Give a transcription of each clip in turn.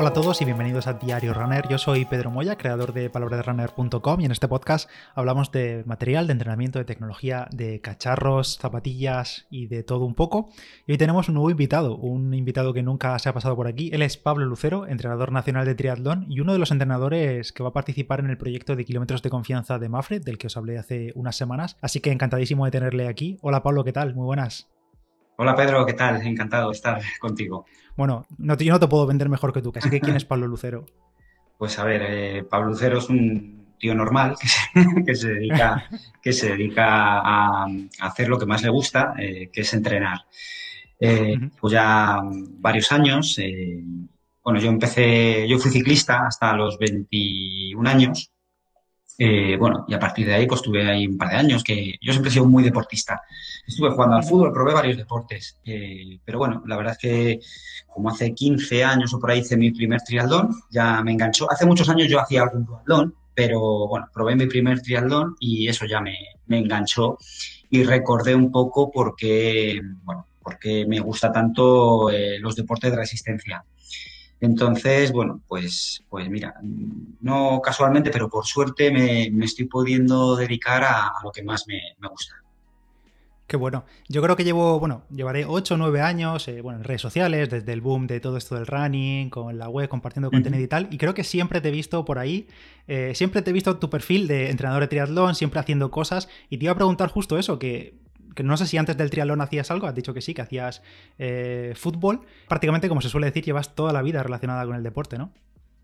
Hola a todos y bienvenidos a Diario Runner. Yo soy Pedro Moya, creador de palabrasrunner.com y en este podcast hablamos de material, de entrenamiento, de tecnología, de cacharros, zapatillas y de todo un poco. Y hoy tenemos un nuevo invitado, un invitado que nunca se ha pasado por aquí. Él es Pablo Lucero, entrenador nacional de triatlón y uno de los entrenadores que va a participar en el proyecto de kilómetros de confianza de Mafre, del que os hablé hace unas semanas. Así que encantadísimo de tenerle aquí. Hola Pablo, ¿qué tal? Muy buenas. Hola Pedro, ¿qué tal? Encantado de estar contigo. Bueno, no yo no te puedo vender mejor que tú, así que ¿quién es Pablo Lucero? Pues a ver, eh, Pablo Lucero es un tío normal que se, dedica, que se dedica a, hacer lo que más le gusta, eh, que es entrenar. Eh, pues ya varios años, bueno, yo empecé, yo fui ciclista hasta los 21 años eh, bueno, y a partir de ahí, pues estuve ahí un par de años, que yo siempre he sido muy deportista. Estuve jugando al fútbol, probé varios deportes, eh, pero bueno, la verdad es que como hace 15 años o por ahí hice mi primer triatlón, ya me enganchó. Hace muchos años yo hacía algún triatlón, pero bueno, probé mi primer triatlón y eso ya me, enganchó y recordé un poco por qué, bueno, porque me gusta tanto eh, los deportes de resistencia. Entonces, bueno, pues, pues mira, no casualmente, pero por suerte me, estoy pudiendo dedicar a, lo que más me, gusta. Qué bueno. Yo creo que llevo, bueno, llevaré 8 o 9 años, eh, bueno, en redes sociales, desde el boom de todo esto del running, con la web, compartiendo contenido y tal, y creo que siempre te he visto por ahí, eh, siempre te he visto tu perfil de entrenador de triatlón, siempre haciendo cosas, y te iba a preguntar justo eso, que que no sé si antes del triatlón hacías algo, has dicho que sí, que hacías eh, fútbol. Prácticamente, como se suele decir, llevas toda la vida relacionada con el deporte, ¿no?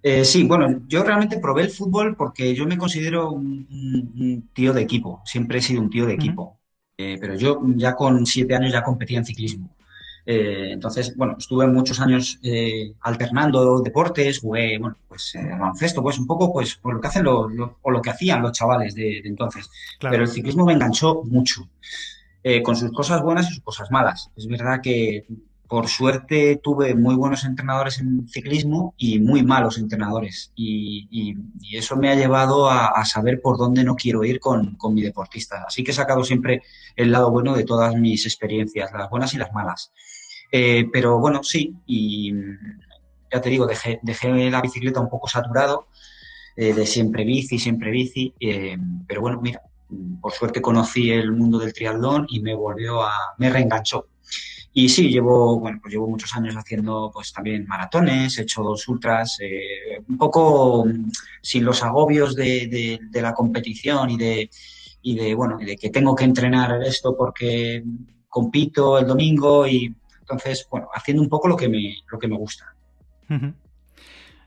Eh, sí, bueno, yo realmente probé el fútbol porque yo me considero un, tío de equipo, siempre he sido un tío de equipo, eh, pero yo ya con siete años ya competía en ciclismo. entonces, bueno, estuve muchos años alternando deportes, jugué, bueno, pues baloncesto, pues un poco, pues, por lo que hacen los, o lo que hacían los chavales de, entonces. Pero el ciclismo me enganchó mucho. Eh, con sus cosas buenas y sus cosas malas. Es verdad que por suerte tuve muy buenos entrenadores en ciclismo y muy malos entrenadores. Y, eso me ha llevado a, saber por dónde no quiero ir con, mi deportista. Así que he sacado siempre el lado bueno de todas mis experiencias, las buenas y las malas. Eh, pero bueno, sí, y ya te digo, dejé, la bicicleta un poco saturado, eh, de siempre bici, siempre bici. pero bueno, mira, por suerte conocí el mundo del triatlón y me volvió a, me reenganchó. Y sí, llevo, bueno, pues llevo muchos años haciendo pues también maratones, he hecho dos ultras, eh, un poco mm, sin los agobios de, la competición y de, y de, bueno, de que tengo que entrenar esto porque compito el domingo y entonces, bueno, haciendo un poco lo que me, lo que me gusta.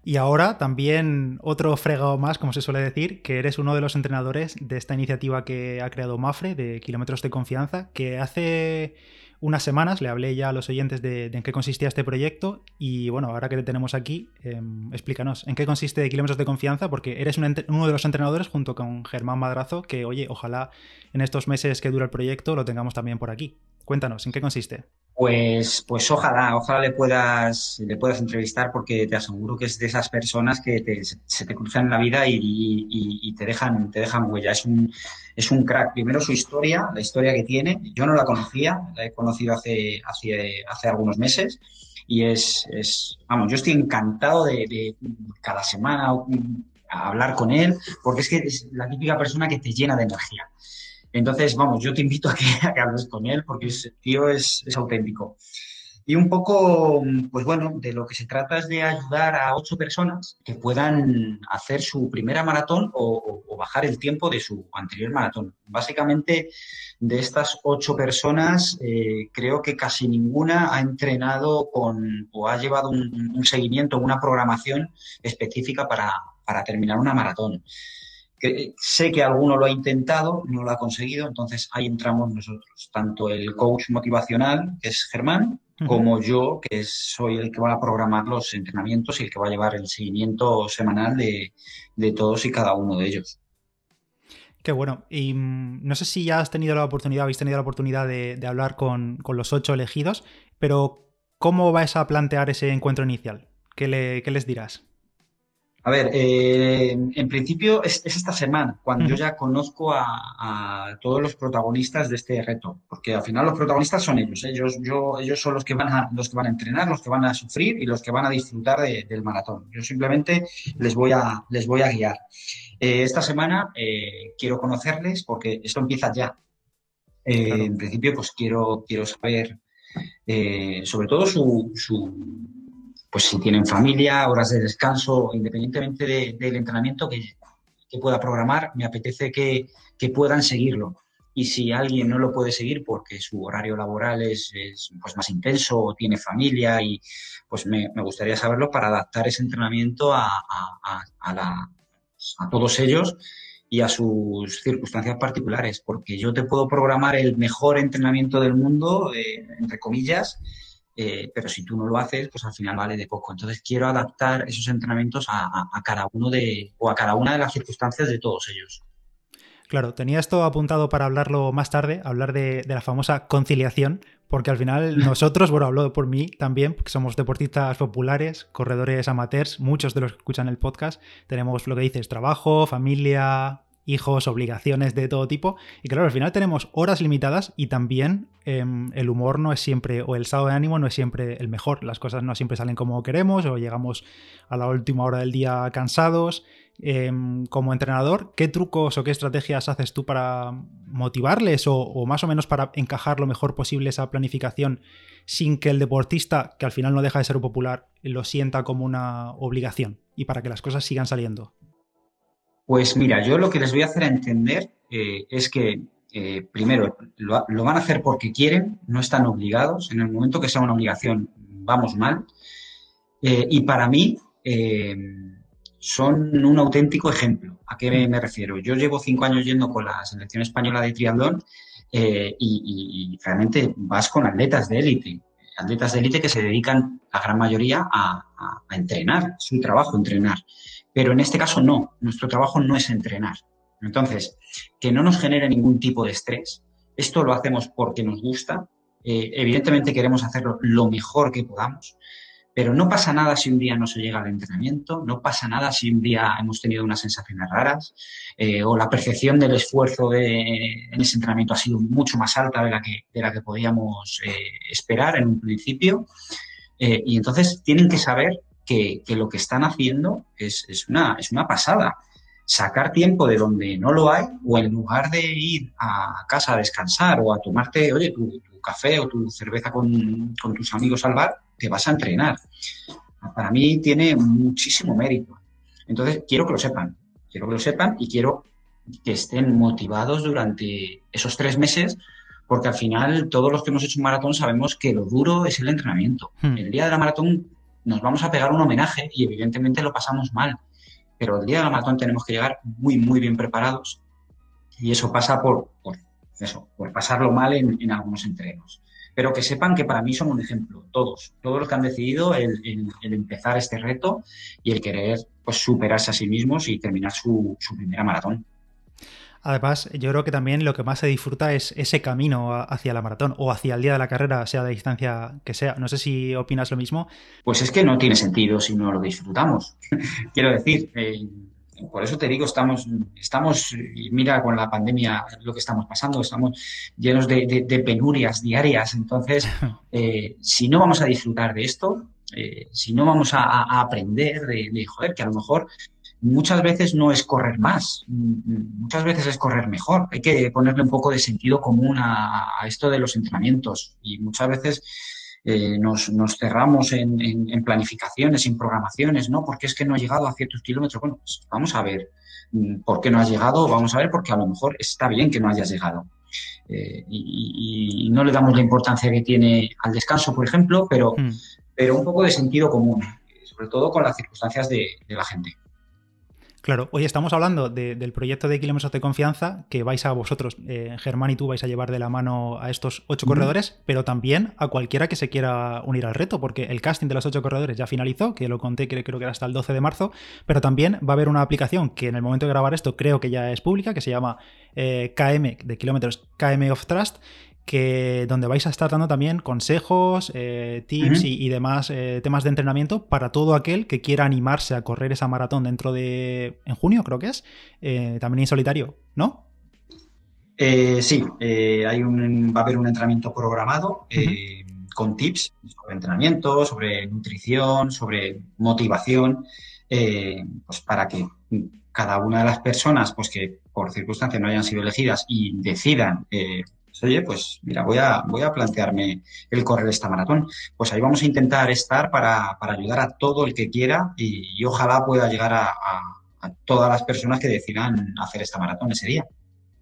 Y ahora también otro fregado más, como se suele decir, que eres uno de los entrenadores de esta iniciativa que ha creado Mafre, de Kilómetros de Confianza, que hace unas semanas le hablé ya a los oyentes de, en qué consistía este proyecto y bueno, ahora que te tenemos aquí, em, explícanos en qué consiste Kilómetros de Confianza, porque eres uno de los entrenadores junto con Germán Madrazo, que oye, ojalá en estos meses que dura el proyecto lo tengamos también por aquí. Cuéntanos, ¿en qué consiste? Pues, pues ojalá, ojalá le puedas, le puedas entrevistar porque te aseguro que es de esas personas que se te cruzan en la vida y, te dejan, te dejan huella. Es un, es un crack. Primero su historia, la historia que tiene. Yo no la conocía, la he conocido hace, hace, hace algunos meses y es, es, vamos, yo estoy encantado de, cada semana hablar con él porque es que es la típica persona que te llena de energía. Entonces, vamos, yo te invito a que, hables con él porque ese tío es, auténtico. Y un poco, pues bueno, de lo que se trata es de ayudar a ocho personas que puedan hacer su primera maratón o, bajar el tiempo de su anterior maratón. Básicamente, de estas ocho personas, eh, creo que casi ninguna ha entrenado con o ha llevado un, un seguimiento, una programación específica para, para terminar una maratón sé que alguno lo ha intentado, no lo ha conseguido, entonces ahí entramos nosotros, tanto el coach motivacional, que es Germán, como yo, que soy el que va a programar los entrenamientos y el que va a llevar el seguimiento semanal de, todos y cada uno de ellos. Qué bueno. Y mm, no sé si ya has tenido la oportunidad, habéis tenido la oportunidad de, hablar con, los ocho elegidos, pero ¿cómo vais a plantear ese encuentro inicial? ¿Qué, qué les dirás? A ver, eh, en principio es, esta semana, cuando yo ya conozco a, todos los protagonistas de este reto, porque al final los protagonistas son ellos, ellos, yo, ellos son los que van a, los que van a entrenar, los que van a sufrir y los que van a disfrutar del maratón. Yo simplemente les voy a, les voy a guiar. Eh, esta semana eh, quiero conocerles porque esto empieza ya. En principio, pues quiero, quiero saber sobre todo su pues si tienen familia, horas de descanso, independientemente del entrenamiento que, pueda programar, me apetece que, puedan seguirlo. Y si alguien no lo puede seguir porque su horario laboral es, pues más intenso o tiene familia, y pues me, gustaría saberlo para adaptar ese entrenamiento a, a, todos ellos y a sus circunstancias particulares, porque yo te puedo programar el mejor entrenamiento del mundo, eh, entre comillas, eh, pero si tú no lo haces, pues al final vale de poco. Entonces quiero adaptar esos entrenamientos a, cada uno de, o a cada una de las circunstancias de todos ellos. Claro, tenía esto apuntado para hablarlo más tarde, hablar de, la famosa conciliación, porque al final nosotros, bueno, hablo por mí también, porque somos deportistas populares, corredores amateurs, muchos de los que escuchan el podcast, tenemos lo que dices, trabajo, familia, hijos, obligaciones de todo tipo. Y claro, al final tenemos horas limitadas y también em, el humor no es siempre, o el estado de ánimo no es siempre el mejor. Las cosas no siempre salen como queremos o llegamos a la última hora del día cansados. Em, como entrenador, ¿qué trucos o qué estrategias haces tú para motivarles o, o más o menos para encajar lo mejor posible esa planificación sin que el deportista, que al final no deja de ser popular, lo sienta como una obligación y para que las cosas sigan saliendo? Pues mira, yo lo que les voy a hacer entender eh, es que, eh, primero, lo, van a hacer porque quieren, no están obligados. En el momento que sea una obligación, vamos mal. Eh, y para mí, son un auténtico ejemplo. ¿A qué me, refiero? Yo llevo cinco años yendo con la selección española de triatlón y, realmente vas con atletas de élite. Atletas de élite que se dedican, la gran mayoría, a, a entrenar, su trabajo entrenar. Pero en este caso no, nuestro trabajo no es entrenar. Entonces, que no nos genere ningún tipo de estrés. Esto lo hacemos porque nos gusta. Eh, evidentemente queremos hacerlo lo mejor que podamos, pero no pasa nada si un día no se llega al entrenamiento, no pasa nada si un día hemos tenido unas sensaciones raras eh, o la percepción del esfuerzo de, en ese entrenamiento ha sido mucho más alta de la que, de la que podíamos eh, esperar en un principio. y entonces tienen que saber que, lo que están haciendo es, una, es una pasada. Sacar tiempo de donde no lo hay o en lugar de ir a casa a descansar o a tomarte, oye, tu, café o tu cerveza con, tus amigos al bar, te vas a entrenar. Para mí tiene muchísimo mérito. Entonces, quiero que lo sepan, quiero que lo sepan y quiero que estén motivados durante esos tres meses, porque al final todos los que hemos hecho un maratón sabemos que lo duro es el entrenamiento. Hmm. El día de la maratón nos vamos a pegar un homenaje y evidentemente lo pasamos mal. Pero el día de la maratón tenemos que llegar muy, muy bien preparados y eso pasa por, eso, por pasarlo mal en, algunos entrenos. Pero que sepan que para mí son un ejemplo, todos, todos los que han decidido el, empezar este reto y el querer pues, superarse a sí mismos y terminar su primera maratón. Además, yo creo que también lo que más se disfruta es ese camino hacia la maratón o hacia el día de la carrera, sea de distancia que sea. No sé si opinas lo mismo. Pues es que no tiene sentido si no lo disfrutamos. Quiero decir, eh, por eso te digo, estamos, estamos, mira con la pandemia lo que estamos pasando, estamos llenos de, penurias diarias. Entonces, eh, si no vamos a disfrutar de esto, eh, si no vamos a, aprender de, de, joder, que a lo mejor muchas veces no es correr más, muchas veces es correr mejor. Hay que ponerle un poco de sentido común a, esto de los entrenamientos y muchas veces eh, nos, cerramos en, planificaciones, en programaciones, ¿no? Porque es que no ha llegado a ciertos kilómetros. Bueno, pues vamos a ver mm, por qué no has llegado, vamos a ver porque a lo mejor está bien que no hayas llegado. Eh, y, no le damos la importancia que tiene al descanso, por ejemplo, pero, hmm. pero un poco de sentido común, sobre todo con las circunstancias de la gente. Claro, hoy estamos hablando del proyecto de kilómetros de confianza que vais a vosotros, eh, Germán y tú, vais a llevar de la mano a estos ocho corredores, pero también a cualquiera que se quiera unir al reto, porque el casting de los ocho corredores ya finalizó, que lo conté creo, creo que era hasta el 12 de marzo, pero también va a haber una aplicación que en el momento de grabar esto creo que ya es pública, que se llama eh, KM de kilómetros KM of Trust, que donde vais a estar dando también consejos, eh, tips y, demás eh, temas de entrenamiento para todo aquel que quiera animarse a correr esa maratón dentro de, en junio creo que es, eh, también en solitario, ¿no? sí, hay un, va a haber un entrenamiento programado con tips sobre entrenamiento, sobre nutrición, sobre motivación, pues para que cada una de las personas pues que por circunstancias no hayan sido elegidas y decidan oye, pues mira, voy a, voy a plantearme el correr esta maratón. Pues ahí vamos a intentar estar para, ayudar a todo el que quiera y, ojalá pueda llegar a todas las personas que decidan hacer esta maratón ese día.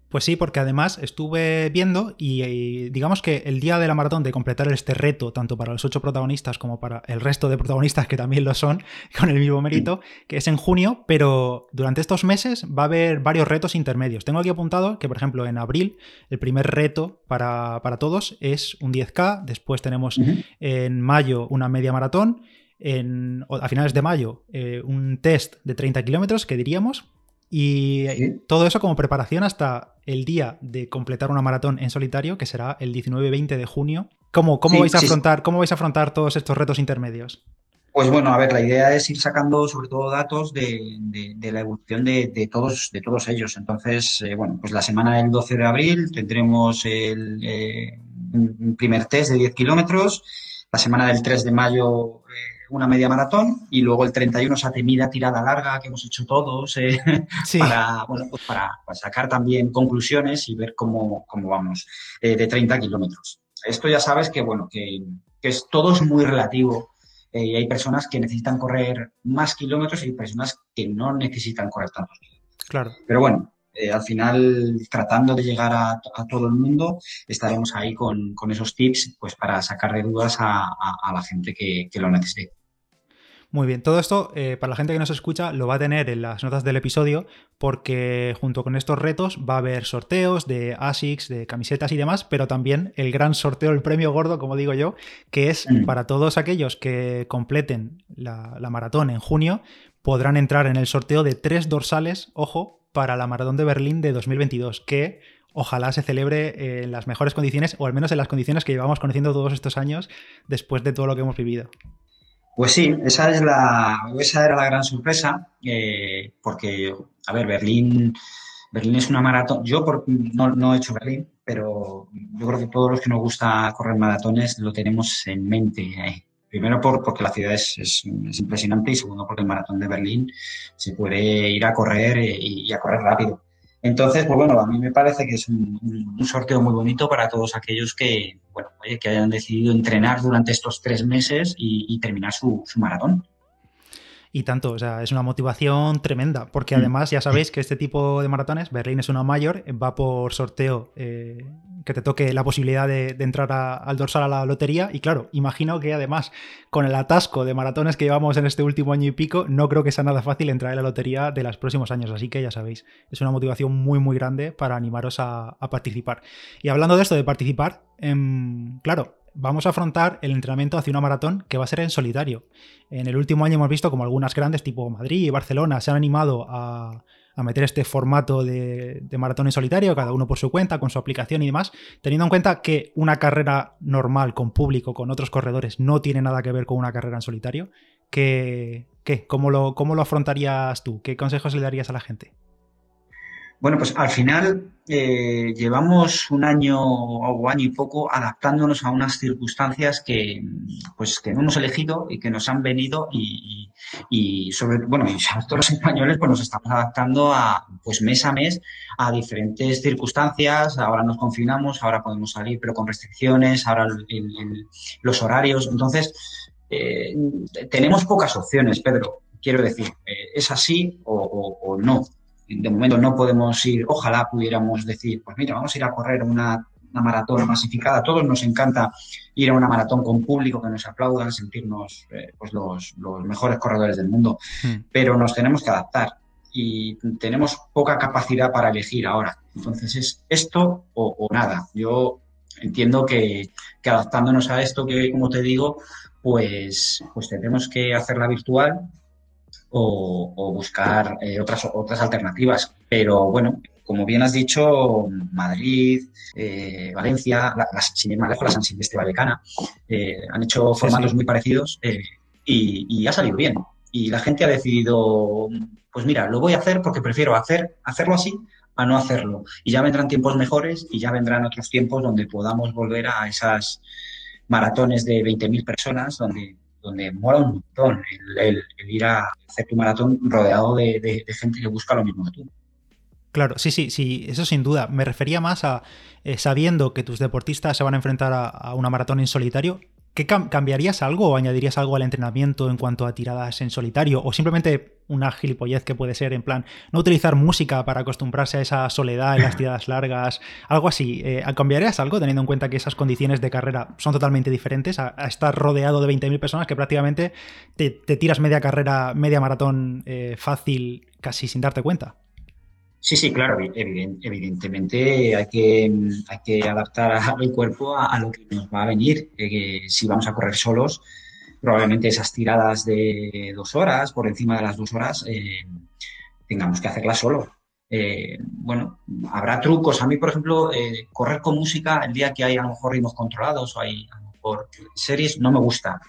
Pues sí, porque además estuve viendo y, digamos que el día de la maratón de completar este reto, tanto para los ocho protagonistas como para el resto de protagonistas que también lo son, con el mismo mérito, que es en junio, pero durante estos meses va a haber varios retos intermedios. Tengo aquí apuntado que, por ejemplo, en abril el primer reto para, todos es un 10K, después tenemos en mayo una media maratón, en, a finales de mayo eh, un test de 30 kilómetros, que diríamos, y todo eso como preparación hasta el día de completar una maratón en solitario, que será el 19-20 de junio. ¿Cómo, cómo vais a afrontar, ¿Cómo vais a afrontar todos estos retos intermedios? Pues bueno, a ver, la idea es ir sacando sobre todo datos de, la evolución de, todos, de todos ellos. Entonces, eh, bueno, pues la semana del 12 de abril tendremos el, eh, un primer test de 10 kilómetros. La semana del 3 de mayo eh, una media maratón y luego el 31 esa temida tirada larga que hemos hecho todos eh, para, bueno, pues para, sacar también conclusiones y ver cómo, cómo vamos eh, de 30 kilómetros. Esto ya sabes que, bueno, que, es, todo es muy relativo eh, y hay personas que necesitan correr más kilómetros y hay personas que no necesitan correr tantos kilómetros. Claro. Pero bueno, al final, tratando de llegar a, todo el mundo, estaremos ahí con, esos tips pues para sacar de dudas a, la gente que, que, lo necesite. Muy bien, todo esto eh, para la gente que nos escucha lo va a tener en las notas del episodio porque junto con estos retos va a haber sorteos de ASICS, de camisetas y demás, pero también el gran sorteo, el premio gordo, como digo yo, que es mm. para todos aquellos que completen la, maratón en junio, podrán entrar en el sorteo de tres dorsales, ojo, para la maratón de Berlín de 2022, que ojalá se celebre en las mejores condiciones, o al menos en las condiciones que llevamos conociendo todos estos años después de todo lo que hemos vivido. Pues sí, esa es la, esa era la gran sorpresa, eh, porque, a ver, Berlín, Berlín es una maratón. Yo no, he hecho Berlín, pero yo creo que todos los que nos gusta correr maratones lo tenemos en mente. Eh. Primero por, porque la ciudad es, impresionante y segundo porque el maratón de Berlín se puede ir a correr eh, y a correr rápido. Entonces, pues bueno, a mí me parece que es un, sorteo muy bonito para todos aquellos que, bueno, que hayan decidido entrenar durante estos tres meses y, terminar su, maratón. Y tanto, o sea, es una motivación tremenda, porque mm. además ya sabéis que este tipo de maratones, Berlín es una mayor, va por sorteo eh, que te toque la posibilidad de, entrar al dorsal a la lotería. Y claro, imagino que además con el atasco de maratones que llevamos en este último año y pico, no creo que sea nada fácil entrar en la lotería de los próximos años. Así que ya sabéis, es una motivación muy, muy grande para animaros a, participar. Y hablando de esto de participar, em, claro, vamos a afrontar el entrenamiento hacia una maratón que va a ser en solitario. En el último año hemos visto como algunas grandes, tipo Madrid y Barcelona, se han animado a, a meter este formato de, maratón en solitario, cada uno por su cuenta, con su aplicación y demás, teniendo en cuenta que una carrera normal con público, con otros corredores, no tiene nada que ver con una carrera en solitario, ¿qué? ¿Cómo, lo, ¿Cómo lo afrontarías tú? ¿Qué consejos le darías a la gente? Bueno, pues al final eh, llevamos un año o año y poco adaptándonos a unas circunstancias que, pues, que no hemos elegido y que nos han venido y, y sobre, bueno, y sobre todo los españoles, pues nos estamos adaptando a, pues mes a mes a diferentes circunstancias. Ahora nos confinamos, ahora podemos salir, pero con restricciones, ahora los horarios. Entonces, eh, tenemos pocas opciones, Pedro. Quiero decir, eh, es así o no de momento no podemos ir, ojalá pudiéramos decir, pues mira, vamos a ir a correr una, maratón masificada. A todos nos encanta ir a una maratón con público que nos aplauda, sentirnos eh, pues los, mejores corredores del mundo, hmm. pero nos tenemos que adaptar y tenemos poca capacidad para elegir ahora. Entonces es esto o, nada. Yo entiendo que, que, adaptándonos a esto que, como te digo, pues, pues tendremos que hacerla virtual o, buscar eh, otras, otras alternativas. Pero bueno, como bien has dicho, Madrid, eh, Valencia, sin ir más lejos, la San Silvestre Vallecana, eh, han hecho formatos muy parecidos eh, y, ha salido bien. Y la gente ha decidido, pues mira, lo voy a hacer porque prefiero hacer, hacerlo así a no hacerlo. Y ya vendrán tiempos mejores y ya vendrán otros tiempos donde podamos volver a esas maratones de 20.000 personas, donde, donde mola un montón el, ir a hacer tu maratón rodeado de gente que busca lo mismo que tú. Claro, sí, sí, sí, eso sin duda. Me refería más a eh, sabiendo que tus deportistas se van a enfrentar a, una maratón en solitario. ¿Qué cambiarías algo o añadirías algo al entrenamiento en cuanto a tiradas en solitario? O simplemente una gilipollez que puede ser en plan no utilizar música para acostumbrarse a esa soledad en las tiradas largas, algo así. Eh, ¿Cambiarías algo teniendo en cuenta que esas condiciones de carrera son totalmente diferentes a, estar rodeado de 20.000 personas que prácticamente te, tiras media carrera, media maratón eh, fácil casi sin darte cuenta? Sí, sí, claro, evidentemente hay que, hay que adaptar al cuerpo a, lo que nos va a venir. Eh, si vamos a correr solos, probablemente esas tiradas de dos horas, por encima de las dos horas, eh, tengamos que hacerlas solo. Eh, bueno, habrá trucos. A mí, por ejemplo, correr con música el día que hay a lo mejor ritmos controlados o hay a lo mejor series no me gusta.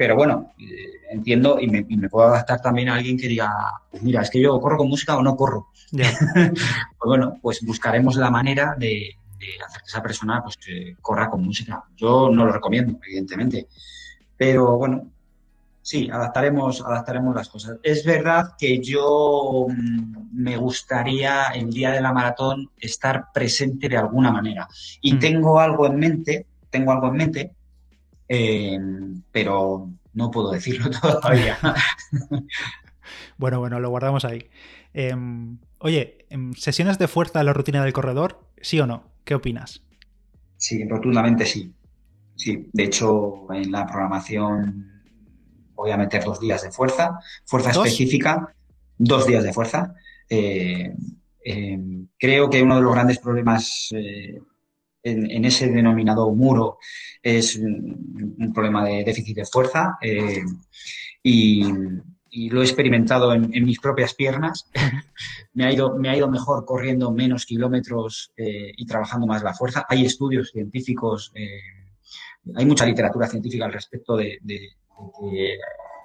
Pero bueno, eh, entiendo y me, puedo adaptar también a alguien que diga, pues mira, es que yo corro con música o no corro. pues bueno, pues buscaremos la manera de, hacer que esa persona pues, corra con música. Yo no lo recomiendo, evidentemente. Pero bueno, sí, adaptaremos, adaptaremos las cosas. Es verdad que yo mm, me gustaría el día de la maratón estar presente de alguna manera. Y mm. tengo algo en mente, tengo algo en mente eh, pero no puedo decirlo todavía. bueno, bueno, lo guardamos ahí. Em, oye, em, ¿sesiones de fuerza en la rutina del corredor? ¿Sí o no? ¿Qué opinas? Sí, rotundamente sí. Sí, de hecho, en la programación voy a meter dos días de fuerza, fuerza específica, dos días de fuerza. Eh, em, creo que uno de los grandes problemas eh, en, ese denominado muro es un, problema de déficit de fuerza eh, y, lo he experimentado en, mis propias piernas. me, ha ido, me ha ido mejor corriendo menos kilómetros eh, y trabajando más la fuerza. Hay estudios científicos, eh, hay mucha literatura científica al respecto de, de que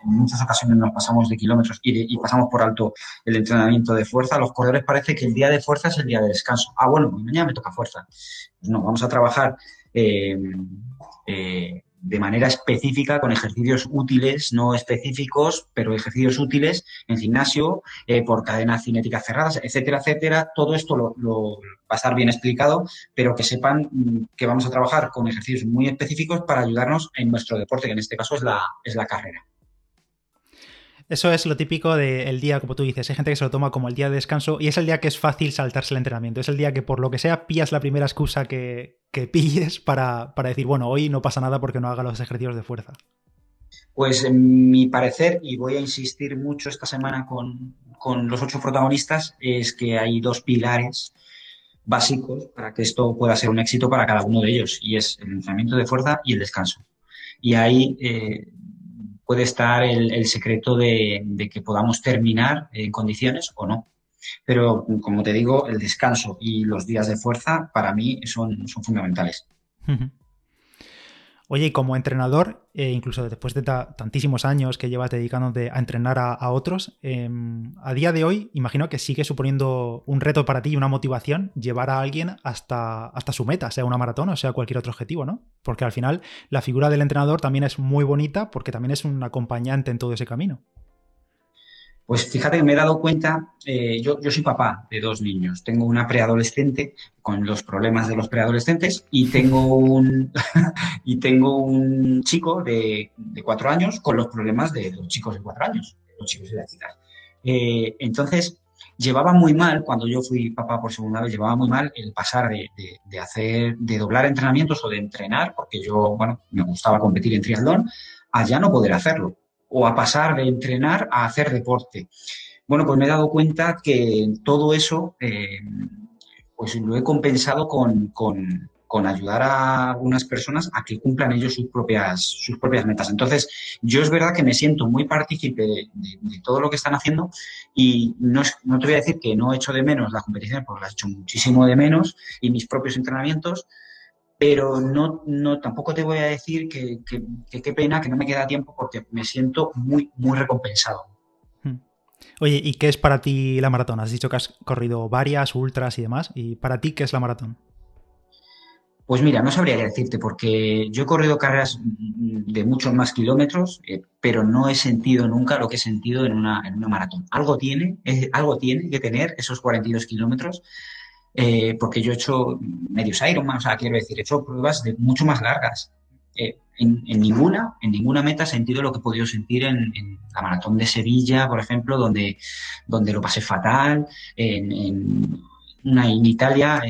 en muchas ocasiones nos pasamos de kilómetros y, pasamos por alto el entrenamiento de fuerza. Los corredores parece que el día de fuerza es el día de descanso. Ah, bueno, mañana me toca fuerza. Pues no, vamos a trabajar eh, eh, de manera específica con ejercicios útiles, no específicos, pero ejercicios útiles en gimnasio, eh, por cadenas cinéticas cerradas, etcétera, etcétera. Todo esto lo, va a estar bien explicado, pero que sepan mm, que vamos a trabajar con ejercicios muy específicos para ayudarnos en nuestro deporte, que en este caso es la, es la carrera. Eso es lo típico del día, como tú dices. Hay gente que se lo toma como el día de descanso y es el día que es fácil saltarse el entrenamiento. Es el día que, por lo que sea, pillas la primera excusa que, pilles para, decir, bueno, hoy no pasa nada porque no haga los ejercicios de fuerza. Pues en mi parecer, y voy a insistir mucho esta semana con, con los ocho protagonistas, es que hay dos pilares básicos para que esto pueda ser un éxito para cada uno de ellos, y es el entrenamiento de fuerza y el descanso. Y ahí eh, puede estar el, secreto de, que podamos terminar en condiciones o no. Pero, como te digo, el descanso y los días de fuerza para mí son, son fundamentales. Oye, y como entrenador, eh, incluso después de tantísimos años que llevas dedicándote a entrenar a, otros, em, a día de hoy imagino que sigue suponiendo un reto para ti y una motivación llevar a alguien hasta, hasta su meta, sea una maratón o sea cualquier otro objetivo, ¿no? Porque al final la figura del entrenador también es muy bonita porque también es un acompañante en todo ese camino. Pues fíjate que me he dado cuenta, eh, yo, soy papá de dos niños, tengo una preadolescente con los problemas de los preadolescentes y tengo un, y tengo un chico de, cuatro años con los problemas de los chicos de cuatro años, los chicos y las chicas. Eh, entonces, llevaba muy mal, cuando yo fui papá por segunda vez, llevaba muy mal el pasar de, de, hacer, de doblar entrenamientos o de entrenar, porque yo, bueno, me gustaba competir en triatlón, a ya no poder hacerlo o a pasar de entrenar a hacer deporte. Bueno, pues me he dado cuenta que todo eso, eh, pues lo he compensado con, con ayudar a algunas personas a que cumplan ellos sus propias, sus propias metas. Entonces, yo es verdad que me siento muy partícipe de, todo lo que están haciendo y no, no te voy a decir que no he hecho de menos la competición, porque la he hecho muchísimo de menos y mis propios entrenamientos, pero no, no tampoco te voy a decir que qué pena que no me queda tiempo porque me siento muy, muy recompensado. Hmm. Oye, ¿y qué es para ti la maratón? Has dicho que has corrido varias, ultras y demás. ¿Y para ti qué es la maratón? Pues mira, no sabría decirte, porque yo he corrido carreras de muchos más kilómetros, eh, pero no he sentido nunca lo que he sentido en una, en una maratón. Algo tiene, algo tiene que tener esos 42 kilómetros, eh, porque yo he hecho medios Ironman, o sea, quiero decir, he hecho pruebas de mucho más largas. Eh, en, ninguna, en ninguna meta he sentido lo que he podido sentir en, la maratón de Sevilla, por ejemplo, donde, donde lo pasé fatal, en, en una en Italia,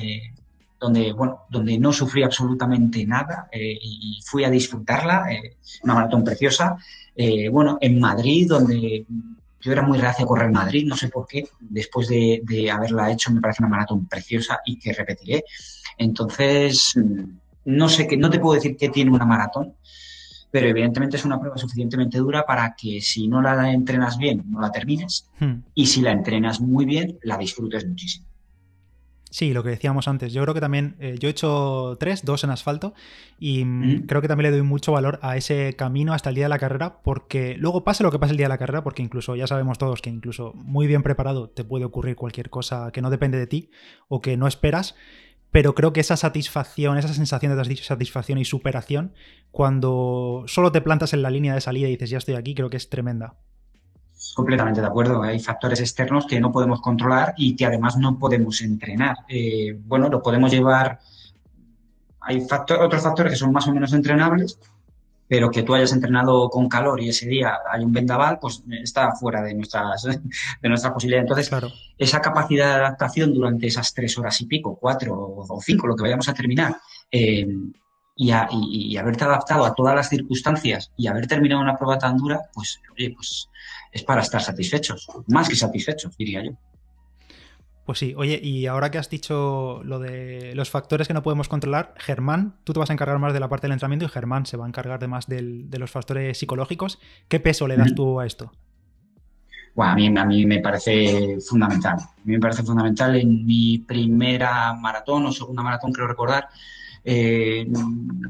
donde, bueno, donde no sufrí absolutamente nada eh, y fui a disfrutarla, eh, una maratón preciosa. Eh, bueno, en Madrid, donde yo era muy reacio a correr Madrid, no sé por qué, después de, haberla hecho me parece una maratón preciosa y que repetiré. Entonces, no sé qué, no te puedo decir qué tiene una maratón, pero evidentemente es una prueba suficientemente dura para que si no la entrenas bien, no la termines, hmm. y si la entrenas muy bien, la disfrutes muchísimo. Sí, lo que decíamos antes. Yo creo que también, eh, yo he hecho tres, dos en asfalto, y mm, creo que también le doy mucho valor a ese camino hasta el día de la carrera, porque luego pase lo que pase el día de la carrera, porque incluso ya sabemos todos que incluso muy bien preparado te puede ocurrir cualquier cosa que no depende de ti o que no esperas, pero creo que esa satisfacción, esa sensación de satisfacción y superación, cuando solo te plantas en la línea de salida y dices ya estoy aquí, creo que es tremenda. Completamente de acuerdo. Hay factores externos que no podemos controlar y que además no podemos entrenar. Eh, bueno, lo podemos llevar. Hay otros factores que son más o menos entrenables, pero que tú hayas entrenado con calor y ese día hay un vendaval, pues está fuera de nuestras, de nuestras posibilidades. Entonces, claro. esa capacidad de adaptación durante esas tres horas y pico, cuatro o cinco, lo que vayamos a terminar, eh, y, y, haberte adaptado a todas las circunstancias y haber terminado una prueba tan dura, pues, oye, pues es para estar satisfechos, más que satisfechos, diría yo. Pues sí, oye, y ahora que has dicho lo de los factores que no podemos controlar, Germán, tú te vas a encargar más de la parte del entrenamiento y Germán se va a encargar de más de los factores psicológicos. ¿Qué peso le das tú a esto? Bueno, a, mí, a mí me parece fundamental. A mí me parece fundamental en mi primera maratón o segunda maratón, creo recordar, eh,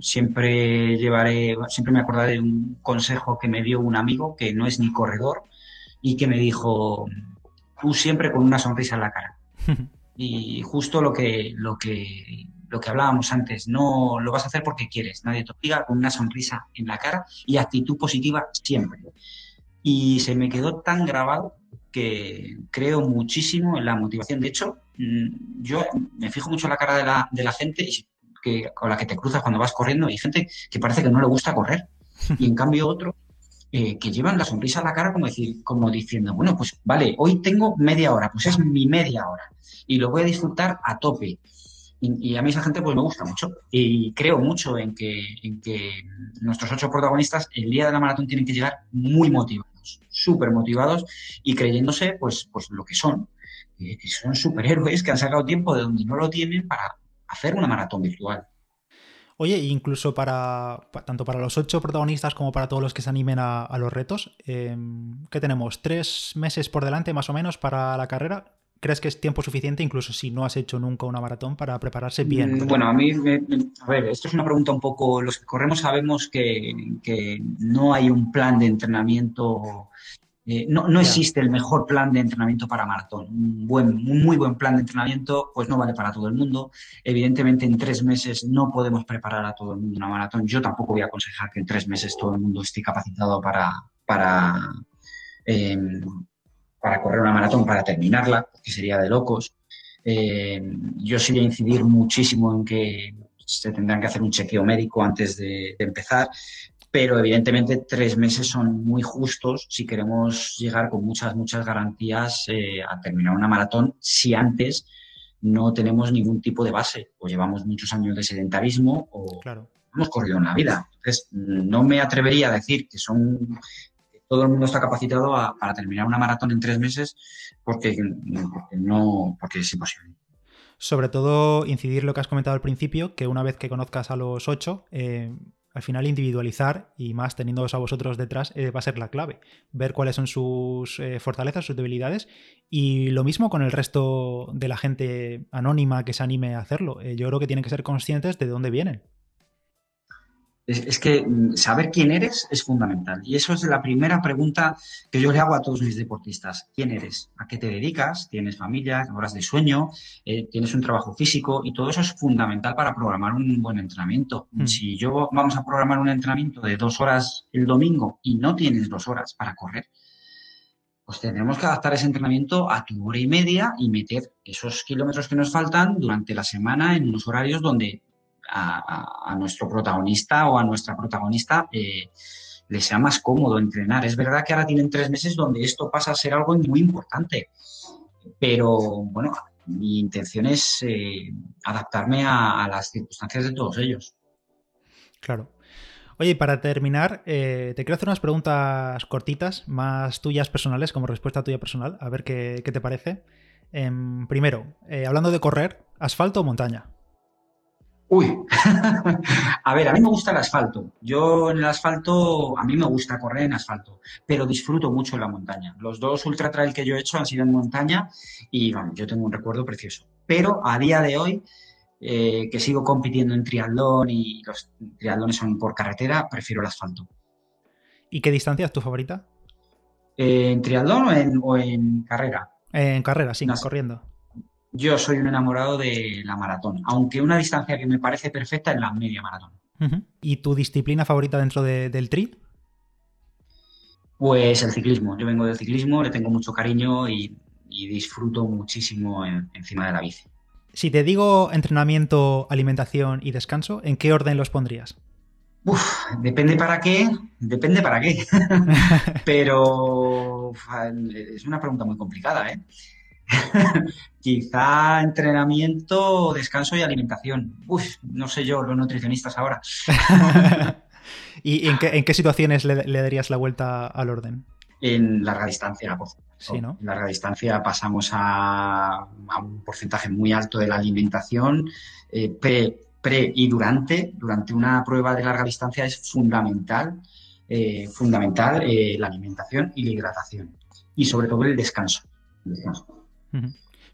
siempre llevaré, siempre me acordaré de un consejo que me dio un amigo que no es ni corredor, y que me dijo, tú siempre con una sonrisa en la cara. y justo lo que, lo que, lo que hablábamos antes, no lo vas a hacer porque quieres, nadie te obliga con una sonrisa en la cara y actitud positiva siempre. Y se me quedó tan grabado que creo muchísimo en la motivación. De hecho, mm, yo me fijo mucho en la cara de la, de la gente y que, con la que te cruzas cuando vas corriendo. Hay gente que parece que no le gusta correr. Y en cambio otro eh, que llevan la sonrisa a la cara como, decir, como diciendo, bueno, pues vale, hoy tengo media hora, pues es mi media hora y lo voy a disfrutar a tope. Y, a mí esa gente pues me gusta mucho y creo mucho en que, en que nuestros ocho protagonistas el día de la maratón tienen que llegar muy motivados, súper motivados y creyéndose pues, pues lo que son, que son superhéroes que han sacado tiempo de donde no lo tienen para hacer una maratón virtual. Oye, incluso para, tanto para los ocho protagonistas como para todos los que se animen a, los retos, em, ¿qué tenemos? ¿Tres meses por delante más o menos para la carrera? ¿Crees que es tiempo suficiente, incluso si no has hecho nunca una maratón, para prepararse bien? Mm, bueno, a mí, a ver, esto es una pregunta un poco, los que corremos sabemos que, que no hay un plan de entrenamiento eh, no, no existe el mejor plan de entrenamiento para maratón. Un, buen, un muy buen plan de entrenamiento pues no vale para todo el mundo. Evidentemente en tres meses no podemos preparar a todo el mundo una maratón. Yo tampoco voy a aconsejar que en tres meses todo el mundo esté capacitado para, para, em, para correr una maratón, para terminarla, que sería de locos. Em, yo sí voy a incidir muchísimo en que se tendrán que hacer un chequeo médico antes de, de empezar pero evidentemente tres meses son muy justos si queremos llegar con muchas, muchas garantías eh, a terminar una maratón si antes no tenemos ningún tipo de base o llevamos muchos años de sedentarismo o hemos corrido en la vida. Entonces, no me atrevería a decir que son todo el mundo está capacitado para terminar una maratón en tres meses porque, porque no porque es imposible. Sobre todo incidir lo que has comentado al principio, que una vez que conozcas a los ocho, eh, al final individualizar y más teniéndoos a vosotros detrás eh, va a ser la clave. Ver cuáles son sus eh, fortalezas, sus debilidades y lo mismo con el resto de la gente anónima que se anime a hacerlo. yo creo que tienen que ser conscientes de dónde vienen. Es, que mm, saber quién eres es fundamental. Y eso es la primera pregunta que yo le hago a todos mis deportistas. ¿Quién eres? ¿A qué te dedicas? ¿Tienes familia? ¿Horas de sueño? Eh, ¿Tienes un trabajo físico? Y todo eso es fundamental para programar un buen entrenamiento. Hmm. Si yo vamos a programar un entrenamiento de dos horas el domingo y no tienes dos horas para correr, pues tendremos que adaptar ese entrenamiento a tu hora y media y meter esos kilómetros que nos faltan durante la semana en unos horarios donde a, nuestro protagonista o a nuestra protagonista eh, le sea más cómodo entrenar. Es verdad que ahora tienen tres meses donde esto pasa a ser algo muy importante, pero bueno, mi intención es eh, adaptarme a, las circunstancias de todos ellos. Claro. Oye, para terminar, eh, te quiero hacer unas preguntas cortitas, más tuyas personales, como respuesta tuya personal, a ver qué, te parece. Em, primero, hablando de correr, ¿asfalto o montaña? Uy, a ver, a mí me gusta el asfalto. Yo en el asfalto, a mí me gusta correr en asfalto, pero disfruto mucho en la montaña. Los dos ultra trail que yo he hecho han sido en montaña y bueno, yo tengo un recuerdo precioso. Pero a día de hoy, eh, que sigo compitiendo en triatlón y los triatlones son por carretera, prefiero el asfalto. ¿Y qué distancia es tu favorita? Eh, ¿En triatlón o en, carrera? en carrera, sí, corriendo. Yo soy un enamorado de la maratón, aunque una distancia que me parece perfecta es la media maratón. ¿Y tu disciplina favorita dentro del tri? Pues el ciclismo. Yo vengo del ciclismo, le tengo mucho cariño y, disfruto muchísimo encima de la bici. Si te digo entrenamiento, alimentación y descanso, ¿en qué orden los pondrías? Uf, depende para qué, depende para qué. Pero es una pregunta muy complicada, ¿eh? Quizá entrenamiento, descanso y alimentación. Uf, no sé yo, los nutricionistas ahora. ¿Y en qué, situaciones le, darías la vuelta al orden? En larga distancia, Sí, ¿no? En larga distancia pasamos a, un porcentaje muy alto de la alimentación. Eh, pre, y durante, durante una prueba de larga distancia es fundamental, eh, fundamental eh, la alimentación y la hidratación. Y sobre todo el descanso. El descanso.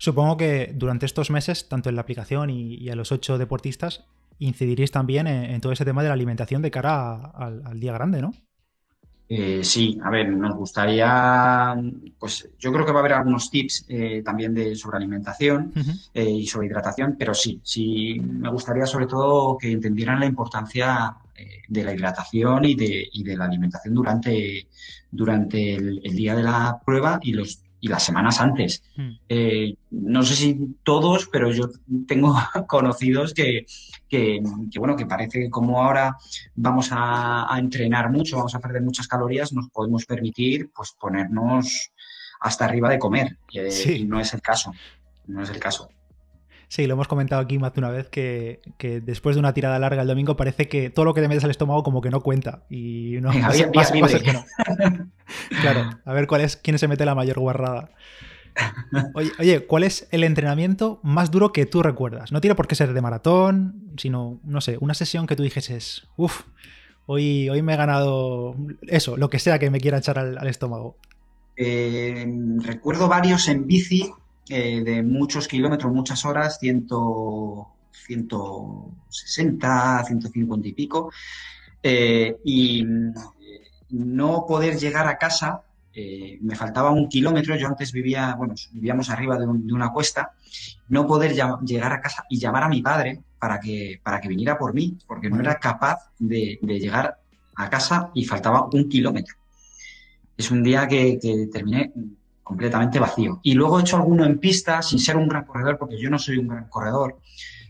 Supongo que durante estos meses, tanto en la aplicación y, a los ocho deportistas, incidiréis también en, todo ese tema de la alimentación de cara al, día grande, ¿no? Eh, sí, a ver, nos gustaría, pues yo creo que va a haber algunos tips eh, también de, sobre alimentación eh, y sobre hidratación, pero sí, sí, me gustaría sobre todo que entendieran la importancia de la hidratación y de, de la alimentación durante, durante el, día de la prueba y los y las semanas antes. Hmm. Eh, no sé si todos, pero yo tengo conocidos que, bueno, que parece que como ahora vamos a, entrenar mucho, vamos a perder muchas calorías, nos podemos permitir pues ponernos hasta arriba de comer. Y no es el caso. No es el caso. Sí, lo hemos comentado aquí más de una vez que, después de una tirada larga el domingo parece que todo lo que te metes al estómago como que no cuenta. Y no, claro, a ver cuál es, quién se mete la mayor guarrada. Oye, oye, ¿cuál es el entrenamiento más duro que tú recuerdas? No tiene por qué ser de maratón, sino, no sé, una sesión que tú dijeses, uff, hoy, hoy me he ganado eso, lo que sea que me quiera echar al, estómago. Eh, recuerdo varios en bici eh, de muchos kilómetros, muchas horas, 160, 150 y pico, eh, y mm, no poder llegar a casa, eh, me faltaba un kilómetro, yo antes vivía, bueno, vivíamos arriba de, una cuesta, no poder llegar a casa y llamar a mi padre para que, para que viniera por mí, porque no era capaz de, llegar a casa y faltaba un kilómetro. Es un día que, que terminé completamente vacío. Y luego he hecho alguno en pista, sin ser un gran corredor, porque yo no soy un gran corredor.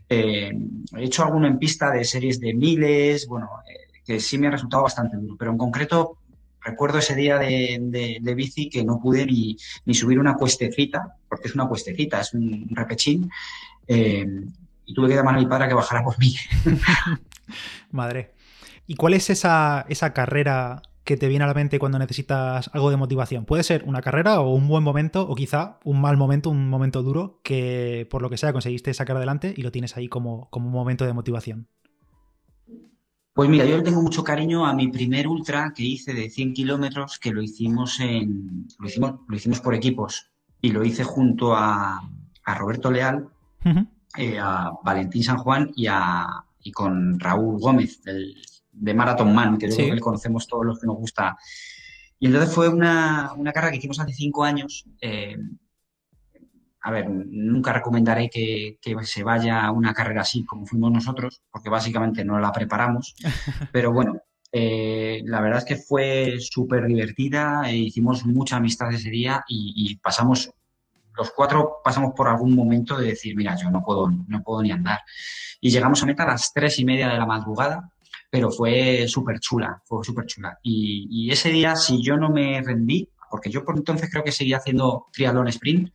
Eh, he hecho alguno en pista de series de miles, bueno, eh, que sí me ha resultado bastante duro. Pero en concreto, recuerdo ese día de, bici que no pude ni, subir una cuestecita, porque es una cuestecita, es un, repechín. Eh, y tuve que llamar a mi padre que bajara por mí. Madre. ¿Y cuál es esa, esa carrera que te viene a la mente cuando necesitas algo de motivación? Puede ser una carrera o un buen momento o quizá un mal momento, un momento duro que por lo que sea conseguiste sacar adelante y lo tienes ahí como, como un momento de motivación. Pues mira, yo le tengo mucho cariño a mi primer ultra que hice de 100 kilómetros, que lo hicimos en, lo hicimos, lo hicimos por equipos y lo hice junto a, Roberto Leal, eh, a Valentín San Juan y a y con Raúl Gómez de Marathon Man, que yo creo que conocemos todos los que nos gusta. Y entonces fue una, una carrera que hicimos hace cinco años. Eh, a ver, nunca recomendaré que, se vaya a una carrera así como fuimos nosotros, porque básicamente no la preparamos. Pero bueno, eh, la verdad es que fue súper divertida, e hicimos mucha amistad ese día y, pasamos, los cuatro pasamos por algún momento de decir, mira, yo no puedo, no puedo ni andar. Y llegamos a meta a las tres y media de la madrugada, pero fue súper chula, fue súper chula. Y, ese día, si yo no me rendí, porque yo por entonces creo que seguía haciendo triatlón sprint,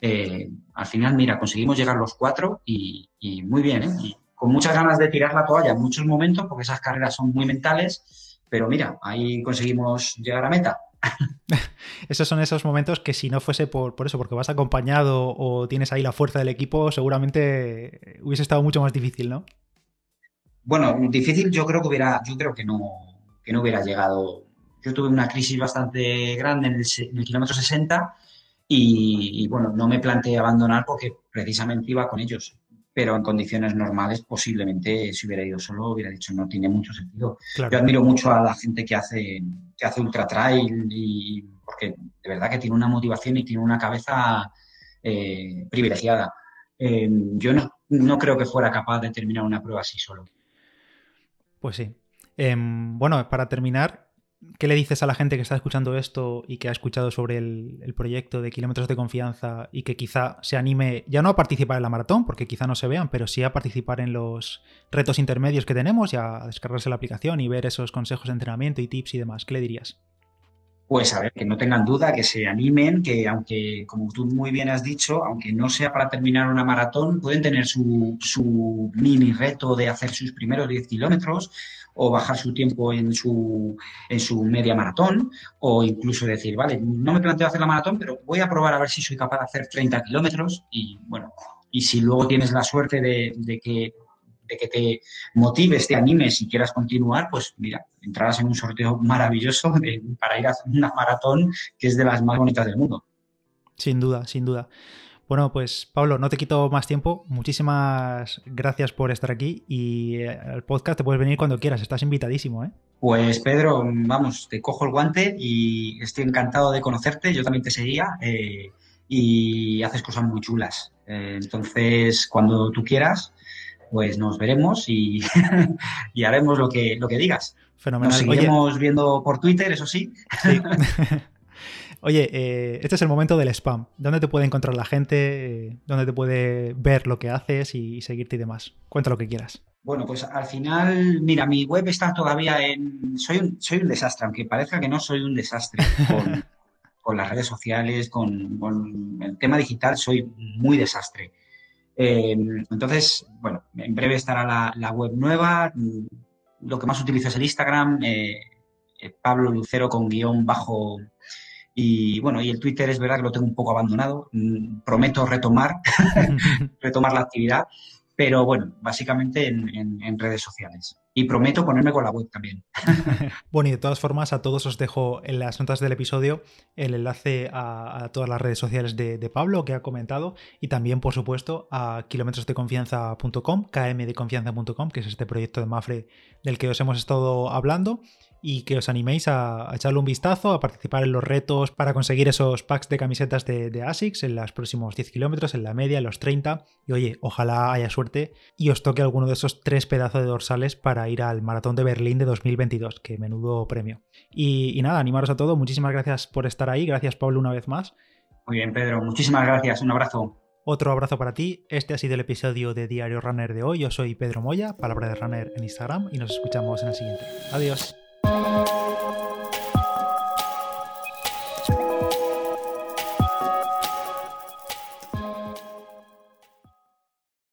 eh, al final, mira, conseguimos llegar los cuatro y, muy bien, ¿eh? Y con muchas ganas de tirar la toalla en muchos momentos, porque esas carreras son muy mentales, pero mira, ahí conseguimos llegar a meta. Esos son esos momentos que si no fuese por, por, eso, porque vas acompañado o tienes ahí la fuerza del equipo, seguramente hubiese estado mucho más difícil, ¿no? Bueno, difícil yo creo que hubiera, yo creo que no, que no hubiera llegado. Yo tuve una crisis bastante grande en el, en el kilómetro 60 y, bueno, no me planteé abandonar porque precisamente iba con ellos. Pero en condiciones normales, posiblemente si hubiera ido solo, hubiera dicho no tiene mucho sentido. Yo admiro mucho a la gente que hace, que hace ultra trail y porque de verdad que tiene una motivación y tiene una cabeza eh, privilegiada. Eh, yo no, no creo que fuera capaz de terminar una prueba así solo. Pues sí. Em, bueno, para terminar, ¿Qué le dices a la gente que está escuchando esto y que ha escuchado sobre el, proyecto de kilómetros de confianza y que quizá se anime ya no a participar en la maratón, porque quizá no se vean, pero sí a participar en los retos intermedios que tenemos y a descargarse la aplicación y ver esos consejos de entrenamiento y tips y demás? ¿Qué le dirías? Pues a ver, que no tengan duda, que se animen, que aunque, como tú muy bien has dicho, aunque no sea para terminar una maratón, pueden tener su, su mini reto de hacer sus primeros 10 kilómetros o bajar su tiempo en su, en su media maratón, o incluso decir, vale, no me planteo hacer la maratón, pero voy a probar a ver si soy capaz de hacer 30 kilómetros y bueno, y si luego tienes la suerte de, que de que te motives, te animes y quieras continuar, pues mira, entrarás en un sorteo maravilloso para ir a hacer una maratón que es de las más bonitas del mundo. Sin duda, sin duda. Bueno, pues Pablo, no te quito más tiempo. Muchísimas gracias por estar aquí y eh, al podcast te puedes venir cuando quieras. Estás invitadísimo, ¿eh? Pues Pedro, vamos, te cojo el guante y estoy encantado de conocerte. Yo también te seguía eh, y haces cosas muy chulas. Eh, entonces, cuando tú quieras, pues nos veremos y, haremos lo que, lo que digas. Fenomenal. Nos seguiremos viendo por Twitter, eso sí. sí. Oye, eh, este es el momento del spam. ¿Dónde te puede encontrar la gente? ¿Dónde te puede ver lo que haces y, seguirte y demás? Cuenta lo que quieras. Bueno, pues al final, mira, mi web está todavía en... Soy un, soy un desastre, aunque parezca que no soy un desastre con, las redes sociales, con, el tema digital, soy muy desastre. Eh, entonces, bueno, en breve estará la, web nueva. Lo que más utilizo es el Instagram, Pablo Lucero con guion bajo y bueno, y el Twitter es verdad que lo tengo un poco abandonado. Mm, prometo retomar, retomar la actividad, pero bueno, básicamente en, redes sociales. Y prometo ponerme con la web también. bueno, y de todas formas, a todos os dejo en las notas del episodio el enlace a, todas las redes sociales de, de, Pablo que ha comentado y también, por supuesto, a kilómetrosdeconfianza.com, kmdeconfianza.com, que es este proyecto de Mafre del que os hemos estado hablando y que os animéis a, echarle un vistazo, a participar en los retos para conseguir esos packs de camisetas de, ASICS en los próximos 10 kilómetros, en la media, en los 30. Y oye, ojalá haya suerte y os toque alguno de esos tres pedazos de dorsales para ir al Maratón de Berlín de 2022, que menudo premio. Y, y nada, animaros a todo. Muchísimas gracias por estar ahí. Gracias, Pablo, una vez más. Muy bien, Pedro. Muchísimas gracias. Un abrazo. Otro abrazo para ti. Este ha sido el episodio de Diario Runner de hoy. Yo soy Pedro Moya, palabra de Runner en Instagram, y nos escuchamos en el siguiente. Adiós. thank you